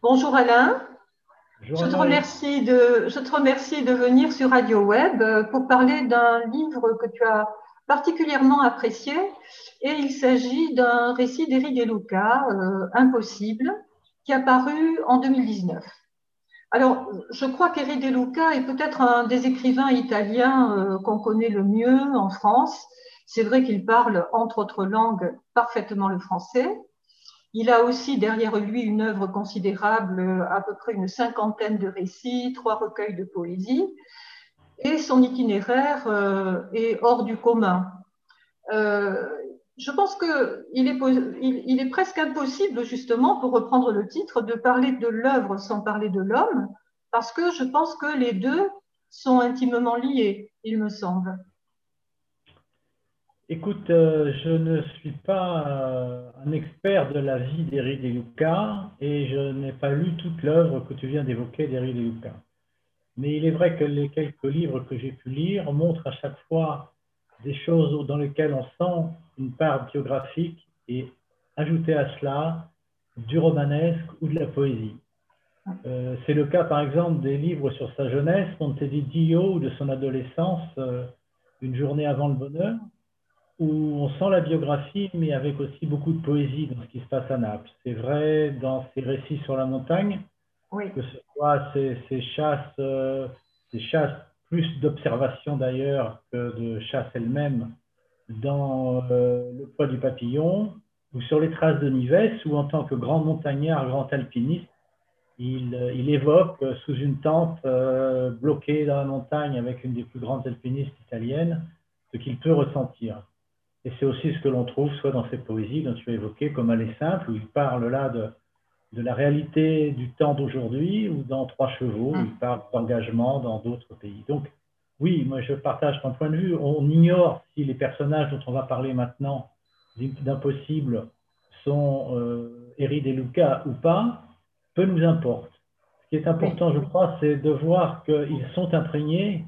Bonjour Alain. je, te remercie de, je te remercie de venir sur Radio Web euh, pour parler d'un livre que tu as particulièrement apprécié. Et il s'agit d'un récit d'Éric Deluca, euh, Impossible, qui a paru en 2019. Alors, je crois qu'Éric Deluca est peut-être un des écrivains italiens euh, qu'on connaît le mieux en France. C'est vrai qu'il parle, entre autres langues, parfaitement le français. Il a aussi derrière lui une œuvre considérable, à peu près une cinquantaine de récits, trois recueils de poésie, et son itinéraire euh, est hors du commun. Euh, je pense qu'il est, il, est presque impossible, justement, pour reprendre le titre, de parler de l'œuvre sans parler de l'homme, parce que je pense que les deux sont intimement liés, il me semble. Écoute, euh, je ne suis pas euh, un expert de la vie d'Éric Deluca et je n'ai pas lu toute l'œuvre que tu viens d'évoquer d'Éric Deluca. Mais il est vrai que les quelques livres que j'ai pu lire montrent à chaque fois des choses dans lesquelles on sent une part biographique et ajouter à cela du romanesque ou de la poésie. Euh, c'est le cas par exemple des livres sur sa jeunesse, Monte di Dio ou de son adolescence, Une journée avant le bonheur, où on sent la biographie, mais avec aussi beaucoup de poésie dans ce qui se passe à Naples. C'est vrai dans ses récits sur la montagne, que ce soit ces, chasses, euh, ces chasses plus d'observation d'ailleurs que de chasse elle-même, dans euh, Le poids du papillon, ou sur les traces de Nives, où en tant que grand montagnard, grand alpiniste, il, euh, il évoque sous une tente bloquée dans la montagne avec une des plus grandes alpinistes italiennes, ce qu'il peut ressentir. Et c'est aussi ce que l'on trouve soit dans ces poésies dont tu as évoqué, comme Aller simple, où il parle là de, de la réalité du temps d'aujourd'hui, ou dans Trois chevaux, où il parle d'engagement dans d'autres pays. Donc, oui, moi je partage ton point de vue. On ignore si les personnages dont on va parler maintenant, d'impossible, sont euh, Eri et Luca ou pas, peu nous importe. Ce qui est important, je crois, c'est de voir qu'ils sont imprégnés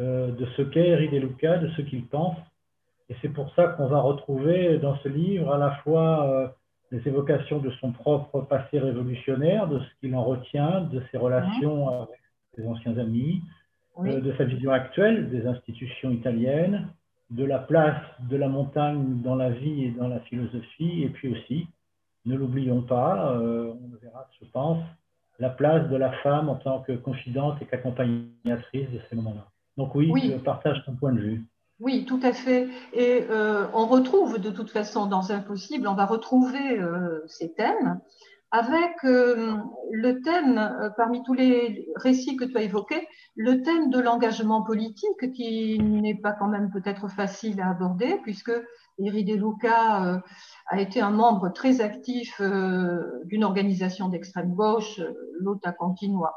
euh, de ce qu'est Eri et Luca, de ce qu'ils pensent, et c'est pour ça qu'on va retrouver dans ce livre à la fois euh, les évocations de son propre passé révolutionnaire, de ce qu'il en retient, de ses relations avec ses anciens amis, euh, de sa vision actuelle des institutions italiennes, de la place de la montagne dans la vie et dans la philosophie, et puis aussi, ne l'oublions pas, euh, on le verra, je pense, la place de la femme en tant que confidente et qu'accompagnatrice de ces moments-là. Donc oui, oui, je partage ton point de vue. Oui, tout à fait. Et euh, on retrouve de toute façon dans Impossible, on va retrouver euh, ces thèmes avec euh, le thème, parmi tous les récits que tu as évoqués, le thème de l'engagement politique qui n'est pas quand même peut-être facile à aborder puisque Eri De Luca a été un membre très actif d'une organisation d'extrême gauche, l'Ota Continua,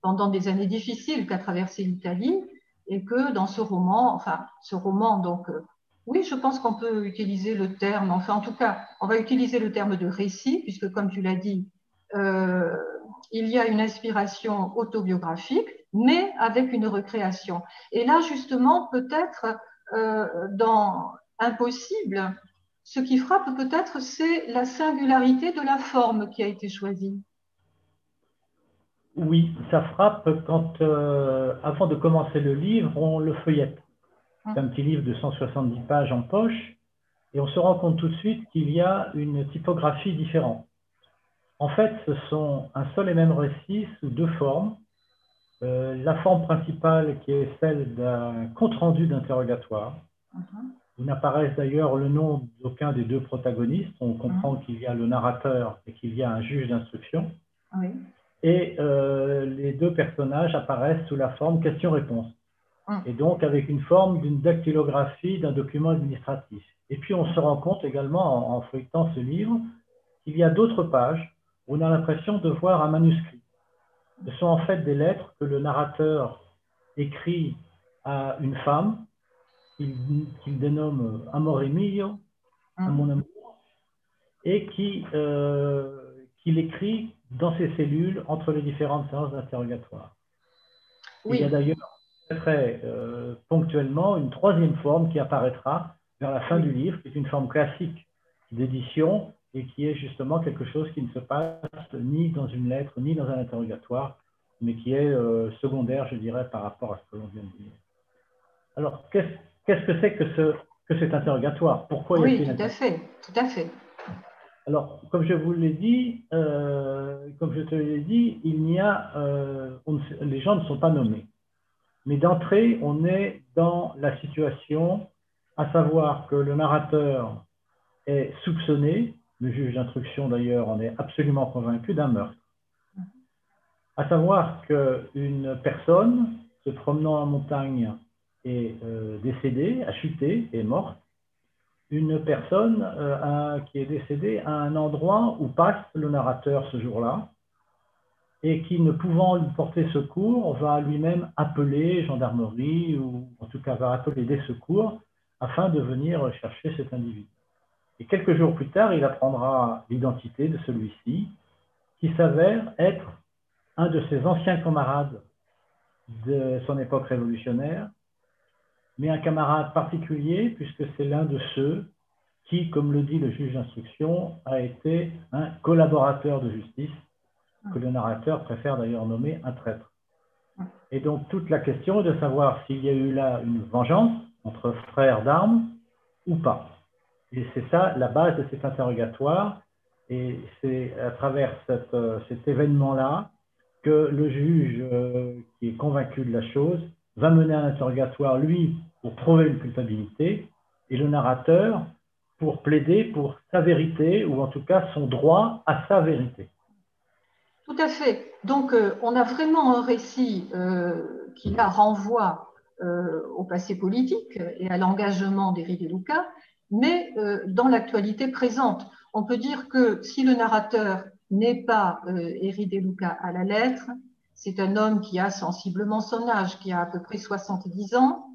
pendant des années difficiles qu'a traversé l'Italie et que dans ce roman, enfin, ce roman, donc, euh, oui, je pense qu'on peut utiliser le terme, enfin, en tout cas, on va utiliser le terme de récit, puisque, comme tu l'as dit, euh, il y a une inspiration autobiographique, mais avec une recréation. Et là, justement, peut-être, euh, dans Impossible, ce qui frappe peut-être, c'est la singularité de la forme qui a été choisie. Oui, ça frappe quand, euh, avant de commencer le livre, on le feuillette. C'est un petit livre de 170 pages en poche, et on se rend compte tout de suite qu'il y a une typographie différente. En fait, ce sont un seul et même récit sous deux formes. Euh, la forme principale qui est celle d'un compte-rendu d'interrogatoire, où n'apparaissent d'ailleurs le nom d'aucun des deux protagonistes. On comprend qu'il y a le narrateur et qu'il y a un juge d'instruction. Oui et euh, les deux personnages apparaissent sous la forme question-réponse. Hum. Et donc avec une forme d'une dactylographie d'un document administratif. Et puis on se rend compte également en, feuilletant ce livre qu'il y a d'autres pages où on a l'impression de voir un manuscrit. Ce sont en fait des lettres que le narrateur écrit à une femme qu'il dénomme Amore mio, à hum. mon amour, et qui, euh, qu'il écrit dans ces cellules entre les différentes séances d'interrogatoire. Il y a d'ailleurs très euh, ponctuellement une troisième forme qui apparaîtra vers la fin du livre, qui est une forme classique d'édition, et qui est justement quelque chose qui ne se passe ni dans une lettre, ni dans un interrogatoire, mais qui est euh, secondaire, je dirais, par rapport à ce que l'on vient de dire. Alors, qu'est-ce que c'est que, ce, que cet interrogatoire? Pourquoi Oui, tout à fait, tout à fait. Alors, comme je vous l'ai dit, euh, comme je te l'ai dit, il n'y a, euh, les gens ne sont pas nommés. Mais d'entrée, on est dans la situation, à savoir que le narrateur est soupçonné, le juge d'instruction d'ailleurs en est absolument convaincu d'un meurtre. À savoir qu'une personne se promenant en montagne est euh, décédée, a chuté, est morte. Une personne euh, qui est décédée à un endroit où passe le narrateur ce jour-là et qui, ne pouvant lui porter secours, va lui-même appeler gendarmerie ou en tout cas va appeler des secours afin de venir chercher cet individu. Et quelques jours plus tard, il apprendra l'identité de celui-ci, qui s'avère être un de ses anciens camarades de son époque révolutionnaire, mais un camarade particulier, puisque c'est l'un de ceux qui, comme le dit le juge d'instruction, a été un collaborateur de justice, que le narrateur préfère d'ailleurs nommer un traître. Et donc toute la question est de savoir s'il y a eu là une vengeance entre frères d'armes ou pas. Et c'est ça la base de cet interrogatoire. Et c'est à travers euh, cet événement-là que le juge euh, qui est convaincu de la chose va mener un interrogatoire, lui, pour prouver une culpabilité, et le narrateur pour plaider pour sa vérité, ou en tout cas son droit à sa vérité. Tout à fait. Donc, euh, on a vraiment un récit qui la renvoie au passé politique et à l'engagement d'Éric Lucas, mais dans l'actualité présente. On peut dire que si le narrateur n'est pas euh, Deluca à la lettre. C'est un homme qui a sensiblement son âge, qui a à peu près 70 ans,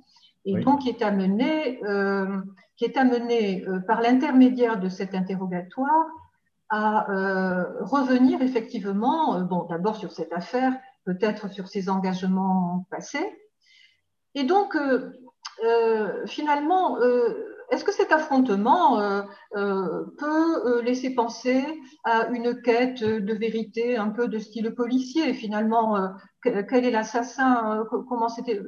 et donc qui est amené, euh, qui est amené euh, par l'intermédiaire de cet interrogatoire à euh, revenir effectivement, bon, d'abord sur cette affaire, peut-être sur ses engagements passés. Et donc, finalement, est-ce que cet affrontement euh, euh, peut laisser penser à une quête de vérité un peu de style policier Finalement, quel est l'assassin Comment c'était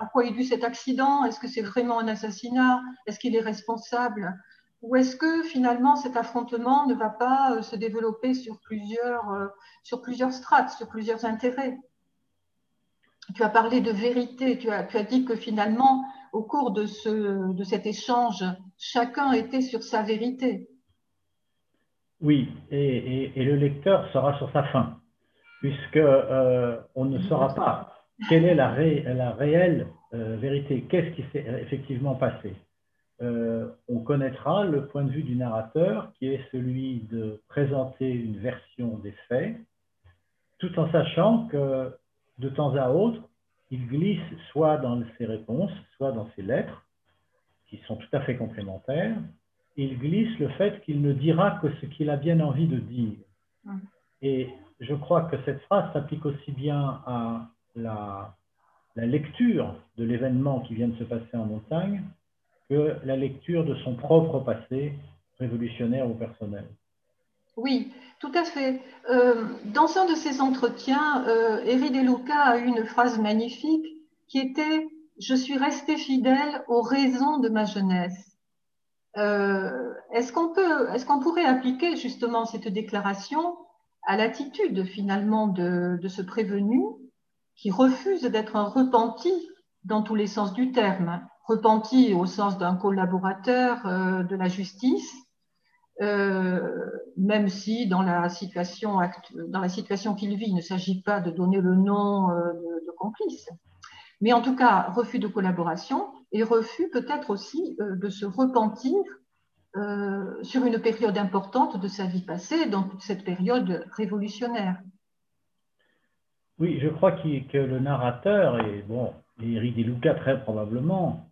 À quoi est dû cet accident? Est-ce que c'est vraiment un assassinat? Est-ce qu'il est responsable? Ou est-ce que finalement cet affrontement ne va pas se développer sur plusieurs, sur plusieurs strates, sur plusieurs intérêts? Tu as parlé de vérité, tu as, tu as dit que finalement au cours de, ce, de cet échange, chacun était sur sa vérité. Oui, et, le lecteur sera sur sa fin, puisque euh, on ne saura pas quelle est la, la réelle euh, vérité, qu'est-ce qui s'est effectivement passé? Euh, on connaîtra le point de vue du narrateur, qui est celui de présenter une version des faits, tout en sachant que de temps à autre, il glisse soit dans ses réponses, soit dans ses lettres, qui sont tout à fait complémentaires, il glisse le fait qu'il ne dira que ce qu'il a bien envie de dire. Mmh. Et je crois que cette phrase s'applique aussi bien à la, lecture de l'événement qui vient de se passer en montagne que la lecture de son propre passé révolutionnaire ou personnel. Oui, tout à fait. Euh, dans un de ces entretiens, euh, Eri a eu une phrase magnifique qui était Je suis resté fidèle aux raisons de ma jeunesse. Euh, est-ce qu'on peut, est-ce qu'on pourrait appliquer justement cette déclaration à l'attitude finalement de, de ce prévenu qui refuse d'être un repenti dans tous les sens du terme, repenti au sens d'un collaborateur euh, de la justice, euh, même si dans la situation, qu'il vit, il ne s'agit pas de donner le nom euh, de, complice. Mais en tout cas, refus de collaboration et refus peut-être aussi de se repentir sur une période importante de sa vie passée, dans toute cette période révolutionnaire. Oui, je crois que le narrateur, et bon, Eric Deluca très probablement,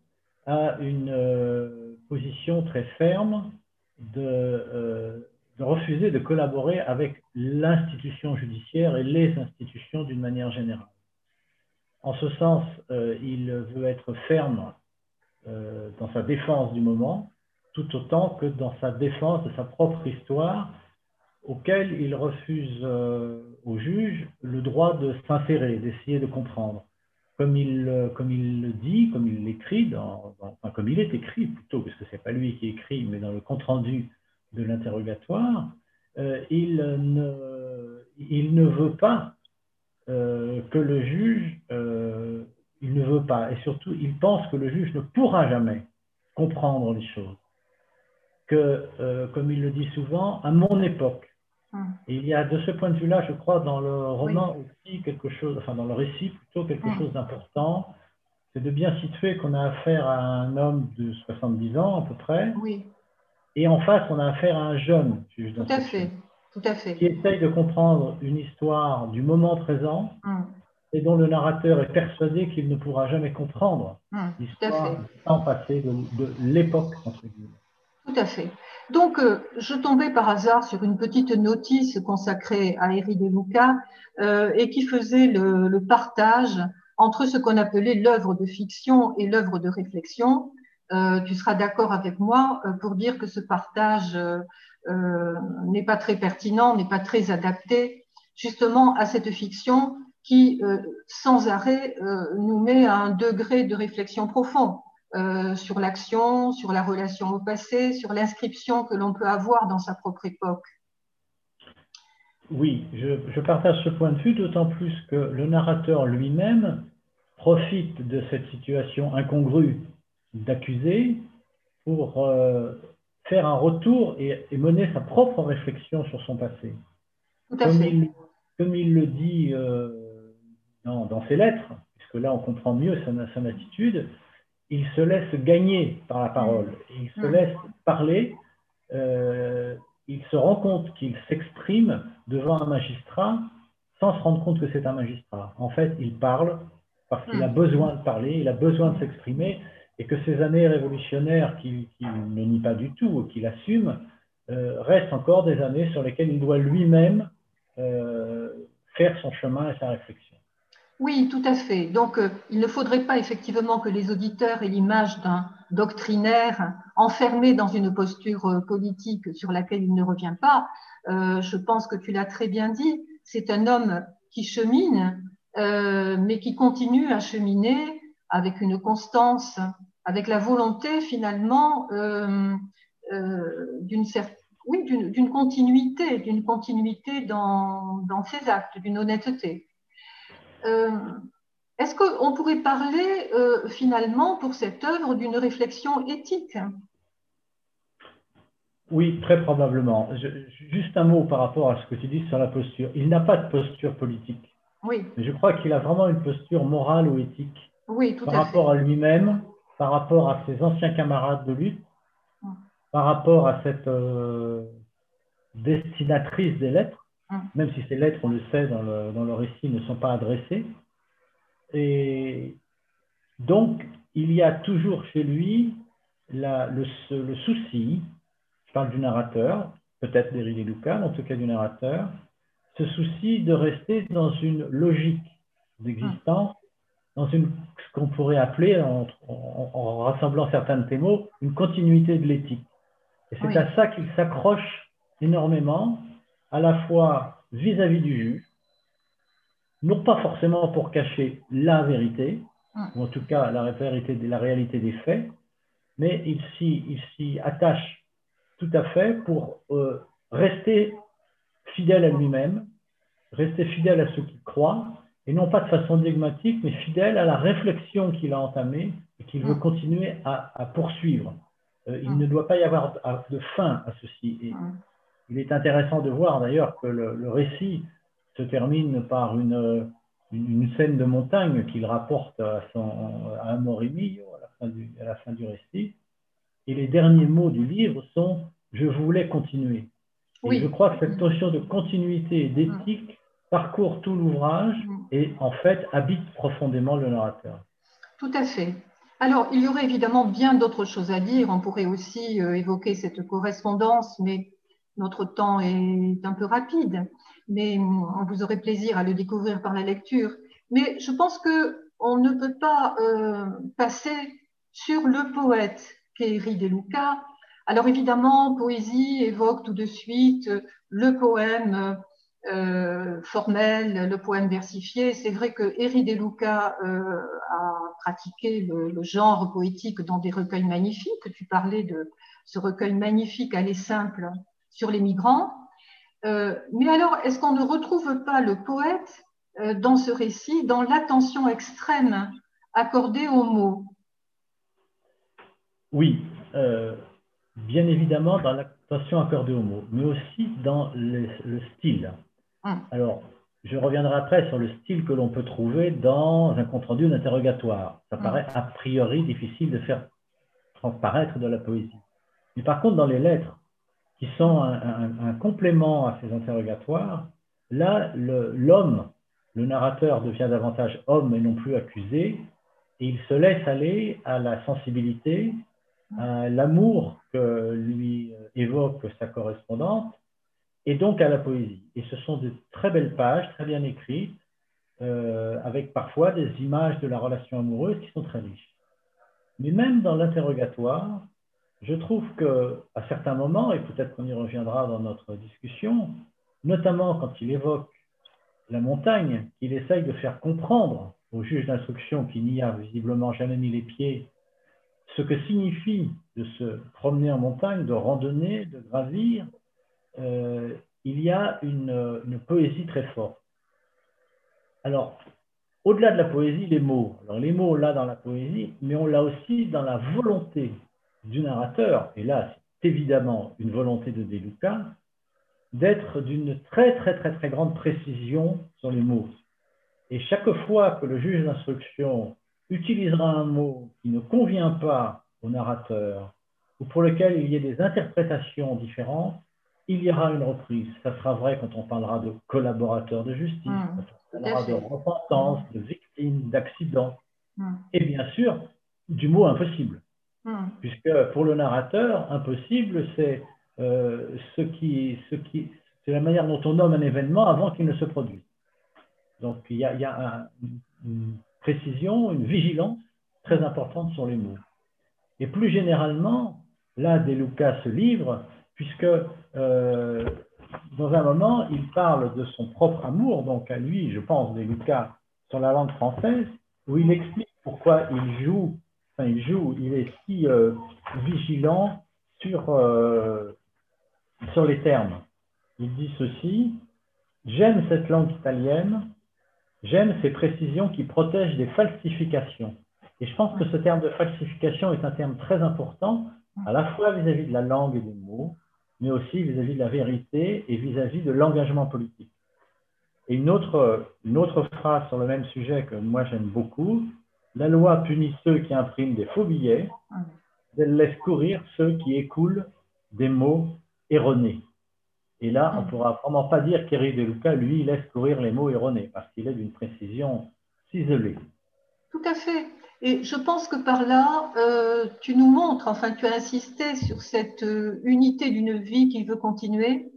a une position très ferme euh, de, refuser de collaborer avec l'institution judiciaire et les institutions d'une manière générale. En ce sens, euh, il veut être ferme euh, dans sa défense du moment tout autant que dans sa défense de sa propre histoire, auquel il refuse euh, au juge le droit de s'insérer, d'essayer de comprendre. Comme il, euh, comme il le dit, comme il l'écrit, comme il est écrit plutôt, parce que ce n'est pas lui qui écrit, mais dans le compte-rendu de l'interrogatoire, euh, il, ne, il ne veut pas que le juge, il ne veut pas, et surtout, il pense que le juge ne pourra jamais comprendre les choses. Que, comme il le dit souvent, à mon époque, Hum. il y a de ce point de vue-là, je crois, dans le roman aussi quelque chose, enfin dans le récit plutôt quelque hum. chose d'important, c'est de bien situer qu'on a affaire à un homme de 70 ans à peu près, oui. et en face on a affaire à un jeune Tout à fait, tout à fait. Qui essaye de comprendre une histoire du moment présent hum. et dont le narrateur est persuadé qu'il ne pourra jamais comprendre l'histoire du temps passé, de, de l'époque entre guillemets. Tout à fait. Donc, euh, je tombais par hasard sur une petite notice consacrée à Eri de Luca euh, et qui faisait le, partage entre ce qu'on appelait l'œuvre de fiction et l'œuvre de réflexion. Euh, tu seras d'accord avec moi pour dire que ce partage n'est pas très pertinent, n'est pas très adapté justement à cette fiction qui, sans arrêt, nous met à un degré de réflexion profond. Euh, sur l'action, sur la relation au passé, sur l'inscription que l'on peut avoir dans sa propre époque. Oui, je, partage ce point de vue, d'autant plus que le narrateur lui-même profite de cette situation incongrue d'accusé pour euh, faire un retour et, mener sa propre réflexion sur son passé. Tout à comme, fait. Il, comme il le dit euh, dans, ses lettres, puisque là on comprend mieux son attitude, il se laisse gagner par la parole, il se laisse parler, euh, il se rend compte qu'il s'exprime devant un magistrat sans se rendre compte que c'est un magistrat. En fait, il parle parce qu'il a besoin de parler, il a besoin de s'exprimer, et que ces années révolutionnaires qu'il ne nie pas du tout, qu'il assume, euh, restent encore des années sur lesquelles il doit lui-même euh, faire son chemin et sa réflexion. Oui, tout à fait. Donc, euh, il ne faudrait pas effectivement que les auditeurs aient l'image d'un doctrinaire enfermé dans une posture euh, politique sur laquelle il ne revient pas. Euh, je pense que tu l'as très bien dit. C'est un homme qui chemine, mais qui continue à cheminer avec une constance, avec la volonté finalement d'une oui, d'une continuité, d'une continuité dans ses actes, d'une honnêteté. Euh, est-ce qu'on pourrait parler euh, finalement pour cette œuvre d'une réflexion éthique? Oui, très probablement. juste un mot par rapport à ce que tu dis sur la posture. Il n'a pas de posture politique. Oui. Mais je crois qu'il a vraiment une posture morale ou éthique. Oui, tout par à rapport à lui-même, par rapport à ses anciens camarades de lutte, mm. par rapport à cette euh, destinatrice des lettres. Même si ces lettres, on le sait, dans le, récit, ne sont pas adressées. Et donc, il y a toujours chez lui le, souci, je parle du narrateur, peut-être d'Éric Lucas, en tout cas du narrateur, ce souci de rester dans une logique d'existence, dans une, ce qu'on pourrait appeler, en, rassemblant certains de tes mots, une continuité de l'éthique. Et c'est à ça qu'il s'accroche énormément, à la fois vis-à-vis du juge, non pas forcément pour cacher la vérité, ou en tout cas la, vérité, la réalité des faits, mais il s'y attache tout à fait pour euh, rester fidèle à lui-même, rester fidèle à ce qu'il croit, et non pas de façon dogmatique, mais fidèle à la réflexion qu'il a entamée et qu'il veut continuer à, poursuivre. Euh, il ne doit pas y avoir de fin à ceci. Et il est intéressant de voir d'ailleurs que le, récit se termine par une, une, scène de montagne qu'il rapporte à, son, à à la, fin du, à la fin du récit. Et les derniers mots du livre sont Je voulais continuer. Et je crois que cette notion de continuité et d'éthique parcourt tout l'ouvrage mm. et en fait habite profondément le narrateur. Tout à fait. Alors, il y aurait évidemment bien d'autres choses à dire. On pourrait aussi euh, évoquer cette correspondance, mais notre temps est un peu rapide, mais vous aurez plaisir à le découvrir par la lecture. Mais je pense que on ne peut pas euh, passer sur le poète qu'est De Luca Alors évidemment, poésie évoque tout de suite le poème euh, formel, le poème versifié. C'est vrai que Eri De Luca euh, a pratiqué le, genre poétique dans des recueils magnifiques. Tu parlais de ce recueil magnifique aller simple sur les migrants. Euh, mais alors, est-ce qu'on ne retrouve pas le poète dans ce récit, dans l'attention extrême accordée aux mots? Oui, bien évidemment dans l'attention accordée aux mots, mais aussi dans le style. Hum. Alors, je reviendrai après sur le style que l'on peut trouver dans un compte-rendu d'interrogatoire. Ça hum. paraît a priori difficile de faire transparaître de la poésie. Mais par contre, dans les lettres, qui sont un, complément à ces interrogatoires, là, l'homme, le, narrateur devient davantage homme et non plus accusé, et il se laisse aller à la sensibilité, à l'amour que lui évoque sa correspondante, et donc à la poésie. Et ce sont de très belles pages, très bien écrites, euh, avec parfois des images de la relation amoureuse qui sont très riches. Mais même dans l'interrogatoire, je trouve que à certains moments, et peut-être qu'on y reviendra dans notre discussion, notamment quand il évoque la montagne, qu'il essaye de faire comprendre au juge d'instruction qui n'y a visiblement jamais mis les pieds, ce que signifie de se promener en montagne, de randonner, de gravir, euh, il y a une, poésie très forte. Alors, au-delà de la poésie, les mots. Alors, les mots, là, dans la poésie, mais on l'a aussi dans la volonté du narrateur, et là, c'est évidemment une volonté de Deluca, d'être d'une très, très, très, très grande précision sur les mots. Et chaque fois que le juge d'instruction utilisera un mot qui ne convient pas au narrateur, ou pour lequel il y ait des interprétations différentes, il y aura une reprise. Ça sera vrai quand on parlera de collaborateurs de justice, mmh, quand on parlera de repentance, de victimes, d'accidents, mmh. et bien sûr du mot impossible. Mmh. Puisque pour le narrateur, impossible, c'est euh, ce qui, ce qui, c'est la manière dont on nomme un événement avant qu'il ne se produise. Donc il y a, une précision, une vigilance très importante sur les mots. Et plus généralement, là, des Lucas se livre puisque euh, dans un moment, il parle de son propre amour, donc à lui, je pense, des Lucas, sur la langue française, où il explique pourquoi il joue, il joue, il est si euh, vigilant sur, euh, sur les termes. Il dit ceci, j'aime cette langue italienne, j'aime ces précisions qui protègent des falsifications. Et je pense que ce terme de falsification est un terme très important, à la fois vis à -vis de la langue et des mots, mais aussi vis-à-vis de la vérité et vis-à-vis de l'engagement politique. Et une autre, une autre phrase sur le même sujet que moi j'aime beaucoup, la loi punit ceux qui impriment des faux billets, elle laisse courir ceux qui écoulent des mots erronés. Et là, on ne pourra vraiment pas dire qu'Éric De Luca, lui, laisse courir les mots erronés, parce qu'il est d'une précision ciselée. Tout à fait. Et je pense que par là, euh, tu nous montres, enfin tu as insisté sur cette euh, unité d'une vie qui veut continuer.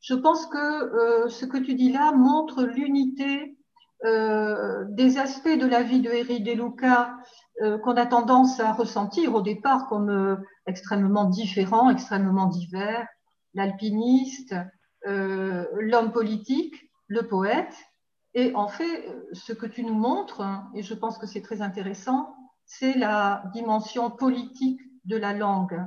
Je pense que euh, ce que tu dis là montre l'unité des aspects de la vie de Eri De Luca qu'on a tendance à ressentir au départ comme extrêmement différents, extrêmement divers. L'alpiniste, l'homme politique, le poète, et en fait, ce que tu nous montres, et je pense que c'est très intéressant, c'est la dimension politique de la langue.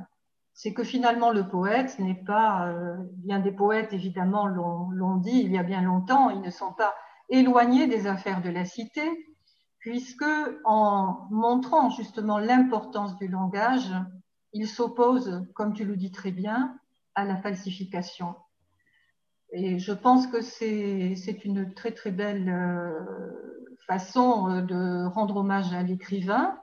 C'est que finalement, le poète n'est pas, euh, bien des poètes évidemment l'ont dit il y a bien longtemps, ils ne sont pas éloignés des affaires de la cité, puisque en montrant justement l'importance du langage, ils s'opposent, comme tu le dis très bien, à la falsification. Et je pense que c'est une très très belle euh, façon euh, de rendre hommage à l'écrivain.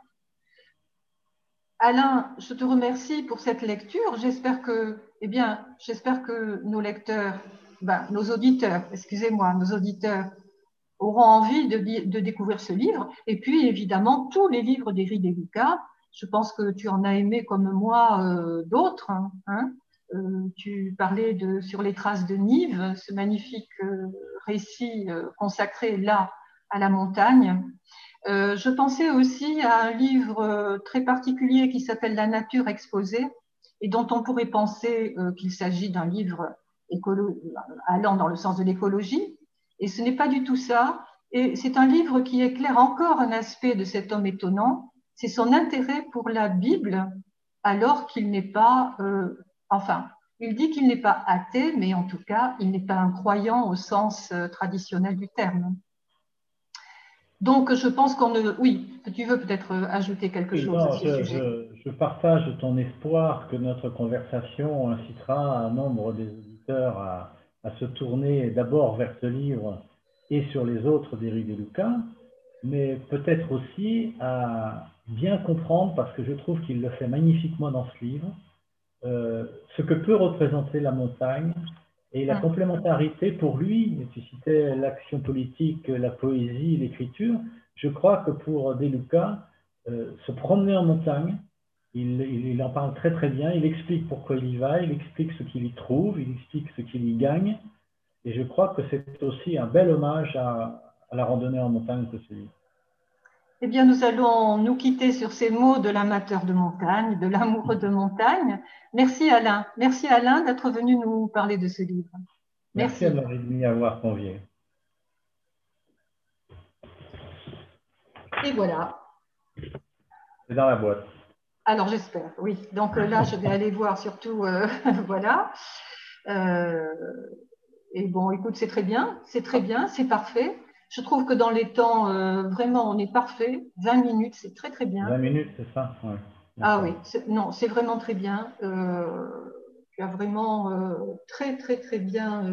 Alain, je te remercie pour cette lecture. J'espère que, eh bien, j'espère que nos lecteurs, ben, nos auditeurs, excusez-moi, nos auditeurs auront envie de, de, découvrir ce livre. Et puis, évidemment, tous les livres d'Éric Deluca. Je pense que tu en as aimé comme moi euh, d'autres. Hein, euh, tu parlais de Sur les traces de Nive, ce magnifique euh, récit euh, consacré là à la montagne. je pensais aussi à un livre très particulier qui s'appelle La nature exposée, et dont on pourrait penser qu'il s'agit d'un livre allant dans le sens de l'écologie. Et ce n'est pas du tout ça. Et c'est un livre qui éclaire encore un aspect de cet homme étonnant, c'est son intérêt pour la Bible, alors qu'il n'est pas, euh, enfin, il dit qu'il n'est pas athée, mais en tout cas, il n'est pas un croyant au sens euh, traditionnel du terme. Donc, je pense qu'on ne. Oui, tu veux peut-être ajouter quelque chose à ce je, sujet? Je, partage ton espoir que notre conversation incitera un nombre des auditeurs à, à se tourner d'abord vers ce livre et sur les autres d'Éric de Lucas, mais peut-être aussi à bien comprendre, parce que je trouve qu'il le fait magnifiquement dans ce livre, euh, ce que peut représenter la montagne et la complémentarité pour lui. Tu citais l'action politique, la poésie, l'écriture. Je crois que pour De Luca, euh, se promener en montagne, il, il, en parle très très bien, il explique pourquoi il y va, il explique ce qu'il y trouve, il explique ce qu'il y gagne. Et je crois que c'est aussi un bel hommage à, la randonnée en montagne que celui. Eh bien, nous allons nous quitter sur ces mots de l'amateur de montagne, de l'amoureux de montagne. Merci Alain. Merci Alain d'être venu nous parler de ce livre. Merci, Merci à Marie avoir convié. Et voilà. C'est dans la boîte. Alors j'espère, oui. Donc là, je vais aller voir surtout, euh, voilà. Euh, et bon, écoute, c'est très bien, c'est très bien, c'est parfait. Je trouve que dans les temps, euh, vraiment, on est parfait. 20 minutes, c'est très, très bien. 20 minutes, c'est ça Ah oui, non, c'est vraiment très bien. Euh, tu as vraiment euh, très, très, très bien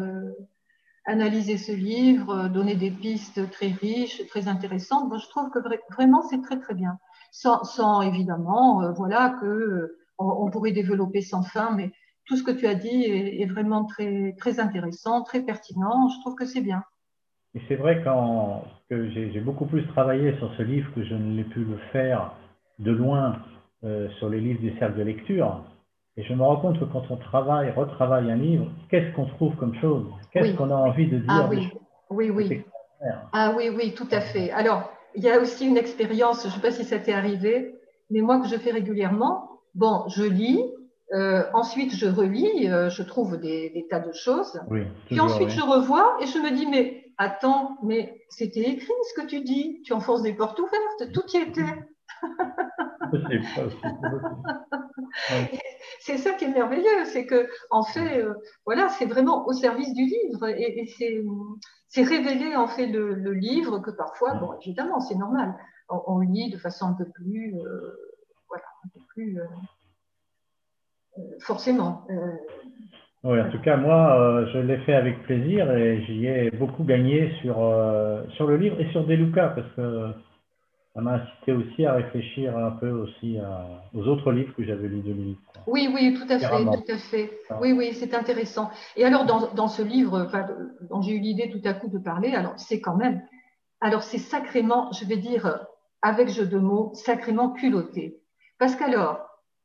analysé ce livre, donné des pistes très riches, très intéressantes. Moi, je trouve que vraiment, c'est très, très bien. Sans, évidemment, voilà, que on, pourrait développer sans fin, mais tout ce que tu as dit est, vraiment très, très intéressant, très pertinent. Je trouve que c'est bien. Et c'est vrai quand, que j'ai beaucoup plus travaillé sur ce livre que je ne l'ai pu le faire de loin euh, sur les livres du cercle de lecture. Et je me rends compte que quand on travaille, retravaille un livre, qu'est-ce qu'on trouve comme chose? Qu'est-ce qu'on a envie de dire Ah oui, oui, oui. Ah oui, oui, tout à fait. Alors, il y a aussi une expérience, je ne sais pas si ça t'est arrivé, mais moi que je fais régulièrement, bon, je lis, euh, ensuite, je relis, euh, je trouve des, tas de choses. Puis ensuite, je revois et je me dis, mais attends, mais c'était écrit ce que tu dis. Tu enfonces des portes ouvertes. Tout y était. c'est ça qui est merveilleux, c'est que en fait, euh, voilà, c'est vraiment au service du livre et, c'est révéler en fait le, livre que parfois, bon, évidemment, c'est normal, on, lit de façon un peu plus, voilà, un peu plus forcément. Euh, oui, en tout cas, moi, euh, je l'ai fait avec plaisir et j'y ai beaucoup gagné sur, euh, sur le livre et sur Deluca parce que ça m'a incité aussi à réfléchir un peu aussi aux autres livres que j'avais lus de lui. Oui, oui, tout à fait, tout à fait. Oui, oui, c'est intéressant. Et alors, dans, dans ce livre dont j'ai eu l'idée tout à coup de parler, alors c'est quand même, alors c'est sacrément, je vais dire, avec jeu de mots, sacrément culotté. Parce qu'alors,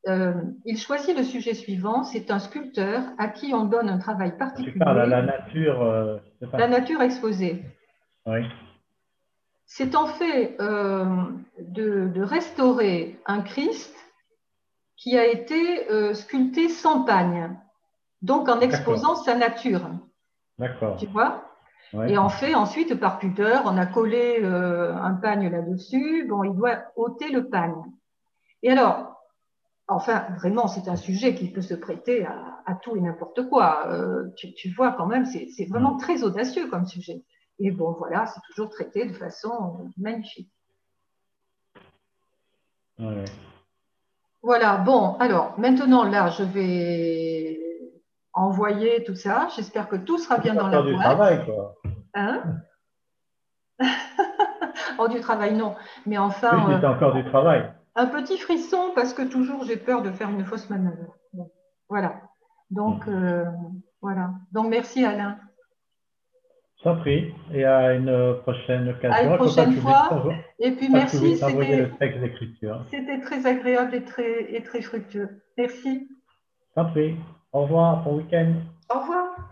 euh, il choisit le sujet suivant, c'est un sculpteur à qui on donne un travail particulier. Tu parles la nature. Euh, la nature exposée. Oui. C'est en fait euh, de, restaurer un Christ qui a été sculpté sans pagne, donc en exposant sa nature. D'accord. Tu vois? Et en fait, ensuite, par pudeur, on a collé un pagne là-dessus. Bon, il doit ôter le pagne. Et alors, Enfin, vraiment, c'est un sujet qui peut se prêter à, tout et n'importe quoi. Euh, tu, vois, quand même, c'est vraiment très audacieux comme sujet. Et bon, voilà, c'est toujours traité de façon magnifique. Voilà, bon, alors maintenant, là, je vais envoyer tout ça. J'espère que tout sera bien dans la boîte. du travail, quoi. Hein Oh, du travail, non. Mais enfin. Oui, euh, encore du travail un petit frisson parce que toujours j'ai peur de faire une fausse manœuvre. voilà. Donc, euh, voilà. Donc, merci Alain. Sans prie. Et à une prochaine occasion. À une prochaine fois. Et puis, merci. C'était très agréable et très, et très fructueux. Merci. Sans prie. Au revoir. Bon week-end. Au revoir.